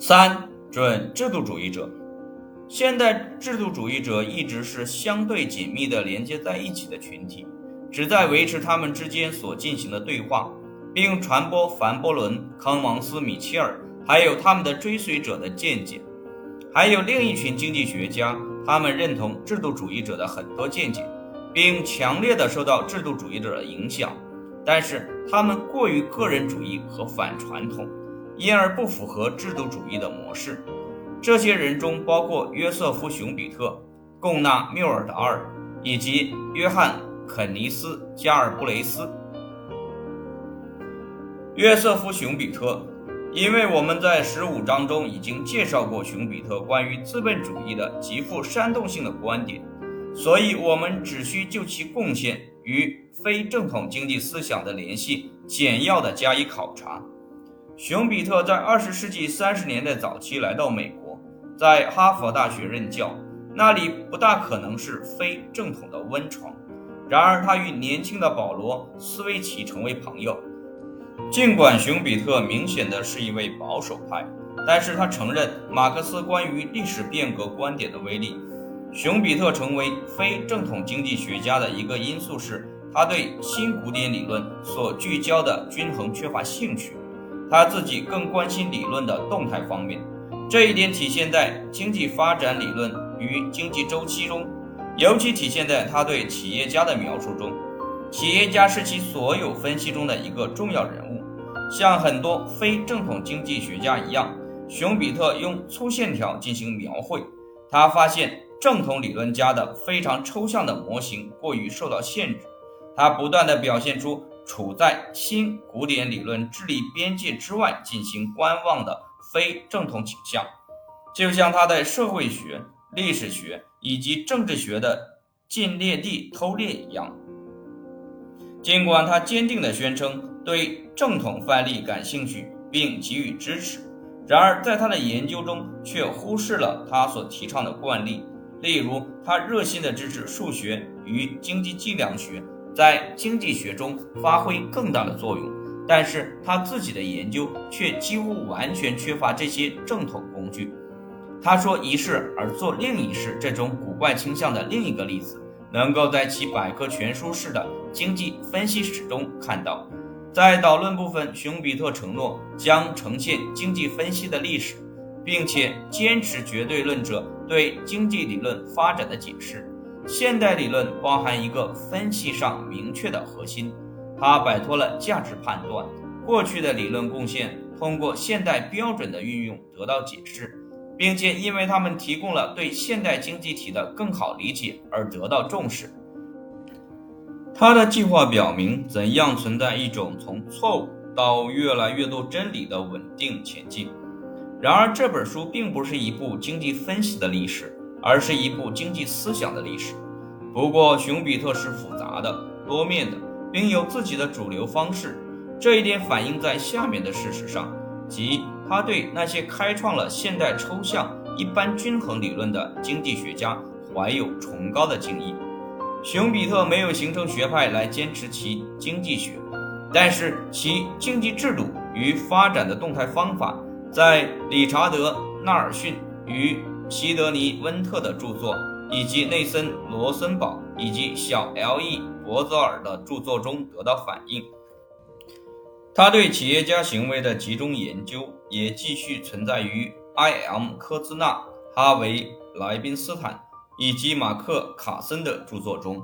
三、准制度主义者。现代制度主义者一直是相对紧密的连接在一起的群体，旨在维持他们之间所进行的对话，并传播凡伯伦、康芒斯、米切尔还有他们的追随者的见解。还有另一群经济学家，他们认同制度主义者的很多见解，并强烈地受到制度主义者的影响，但是他们过于个人主义和反传统。因而不符合制度主义的模式。这些人中包括约瑟夫·熊彼特、贡纳·缪尔达尔以及约翰·肯尼斯·加尔布雷斯。约瑟夫·熊彼特，因为我们在十五章中已经介绍过熊彼特关于资本主义的极富煽动性的观点，所以我们只需就其贡献与非正统经济思想的联系简要的加以考察。熊彼特在二十世纪三十年代早期来到美国，在哈佛大学任教，那里不大可能是非正统的温床。然而，他与年轻的保罗·斯维奇成为朋友。尽管熊彼特明显的是一位保守派，但是他承认马克思关于历史变革观点的威力。熊彼特成为非正统经济学家的一个因素是他对新古典理论所聚焦的均衡缺乏兴趣。他自己更关心理论的动态方面，这一点体现在经济发展理论与经济周期中，尤其体现在他对企业家的描述中。企业家是其所有分析中的一个重要人物。像很多非正统经济学家一样，熊彼特用粗线条进行描绘。他发现正统理论家的非常抽象的模型过于受到限制。他不断地表现出。处在新古典理论智力边界之外进行观望的非正统倾向，就像他在社会学、历史学以及政治学的禁猎地偷猎一样。尽管他坚定地宣称对正统范例感兴趣并给予支持，然而在他的研究中却忽视了他所提倡的惯例，例如他热心地支持数学与经济计量学。在经济学中发挥更大的作用，但是他自己的研究却几乎完全缺乏这些正统工具。他说一事而做另一事这种古怪倾向的另一个例子，能够在其百科全书式的经济分析史中看到。在导论部分，熊彼特承诺将呈现经济分析的历史，并且坚持绝对论者对经济理论发展的解释。现代理论包含一个分析上明确的核心，它摆脱了价值判断。过去的理论贡献通过现代标准的运用得到解释，并且因为他们提供了对现代经济体的更好理解而得到重视。他的计划表明怎样存在一种从错误到越来越多真理的稳定前进。然而，这本书并不是一部经济分析的历史。而是一部经济思想的历史。不过，熊彼特是复杂的、多面的，并有自己的主流方式。这一点反映在下面的事实上，即他对那些开创了现代抽象一般均衡理论的经济学家怀有崇高的敬意。熊彼特没有形成学派来坚持其经济学，但是其经济制度与发展的动态方法，在理查德·纳尔逊与西德尼·温特的著作，以及内森·罗森堡以及小 L.E. 伯泽尔的著作中得到反映。他对企业家行为的集中研究也继续存在于 I.M. 科兹纳、哈维·莱宾斯坦以及马克·卡森的著作中。